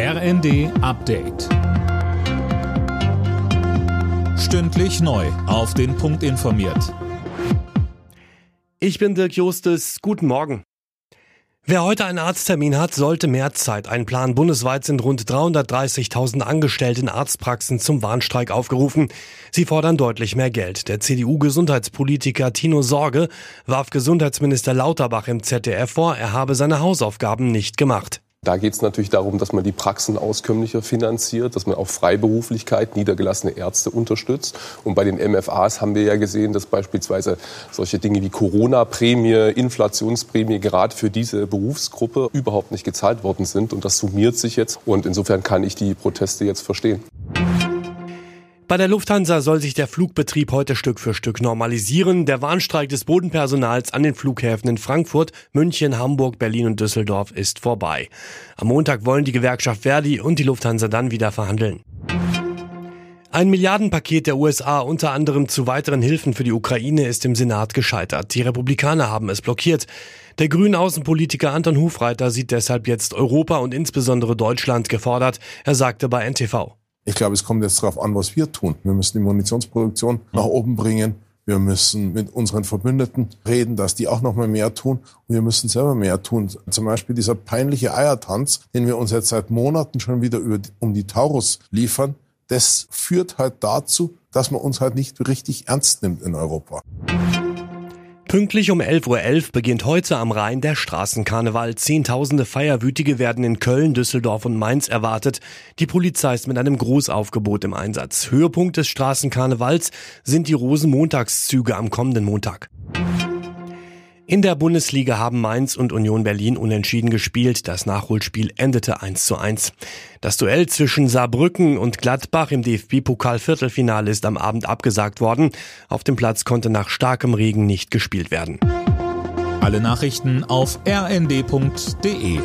RND Update. Stündlich neu. Auf den Punkt informiert. Ich bin Dirk Justes. Guten Morgen. Wer heute einen Arzttermin hat, sollte mehr Zeit einplanen. Bundesweit sind rund 330.000 Angestellte in Arztpraxen zum Warnstreik aufgerufen. Sie fordern deutlich mehr Geld. Der CDU-Gesundheitspolitiker Tino Sorge warf Gesundheitsminister Lauterbach im ZDF vor, er habe seine Hausaufgaben nicht gemacht. Da geht es natürlich darum, dass man die Praxen auskömmlicher finanziert, dass man auch Freiberuflichkeit, niedergelassene Ärzte unterstützt. Und bei den MFAs haben wir ja gesehen, dass beispielsweise solche Dinge wie Corona-Prämie, Inflationsprämie gerade für diese Berufsgruppe überhaupt nicht gezahlt worden sind. Und das summiert sich jetzt. Und insofern kann ich die Proteste jetzt verstehen. Bei der Lufthansa soll sich der Flugbetrieb heute Stück für Stück normalisieren. Der Warnstreik des Bodenpersonals an den Flughäfen in Frankfurt, München, Hamburg, Berlin und Düsseldorf ist vorbei. Am Montag wollen die Gewerkschaft Verdi und die Lufthansa dann wieder verhandeln. Ein Milliardenpaket der USA unter anderem zu weiteren Hilfen für die Ukraine ist im Senat gescheitert. Die Republikaner haben es blockiert. Der grünen Außenpolitiker Anton Hufreiter sieht deshalb jetzt Europa und insbesondere Deutschland gefordert. Er sagte bei NTV. Ich glaube, es kommt jetzt darauf an, was wir tun. Wir müssen die Munitionsproduktion nach oben bringen. Wir müssen mit unseren Verbündeten reden, dass die auch noch mal mehr tun. Und wir müssen selber mehr tun. Zum Beispiel dieser peinliche Eiertanz, den wir uns jetzt seit Monaten schon wieder über, um die Taurus liefern, das führt halt dazu, dass man uns halt nicht richtig ernst nimmt in Europa. Pünktlich um 11.11 Uhr beginnt heute am Rhein der Straßenkarneval. Zehntausende Feierwütige werden in Köln, Düsseldorf und Mainz erwartet. Die Polizei ist mit einem Großaufgebot im Einsatz. Höhepunkt des Straßenkarnevals sind die Rosenmontagszüge am kommenden Montag. In der Bundesliga haben Mainz und Union Berlin unentschieden gespielt. Das Nachholspiel endete 1 zu 1. Das Duell zwischen Saarbrücken und Gladbach im DFB-Pokal-Viertelfinale ist am Abend abgesagt worden. Auf dem Platz konnte nach starkem Regen nicht gespielt werden. Alle Nachrichten auf rnd.de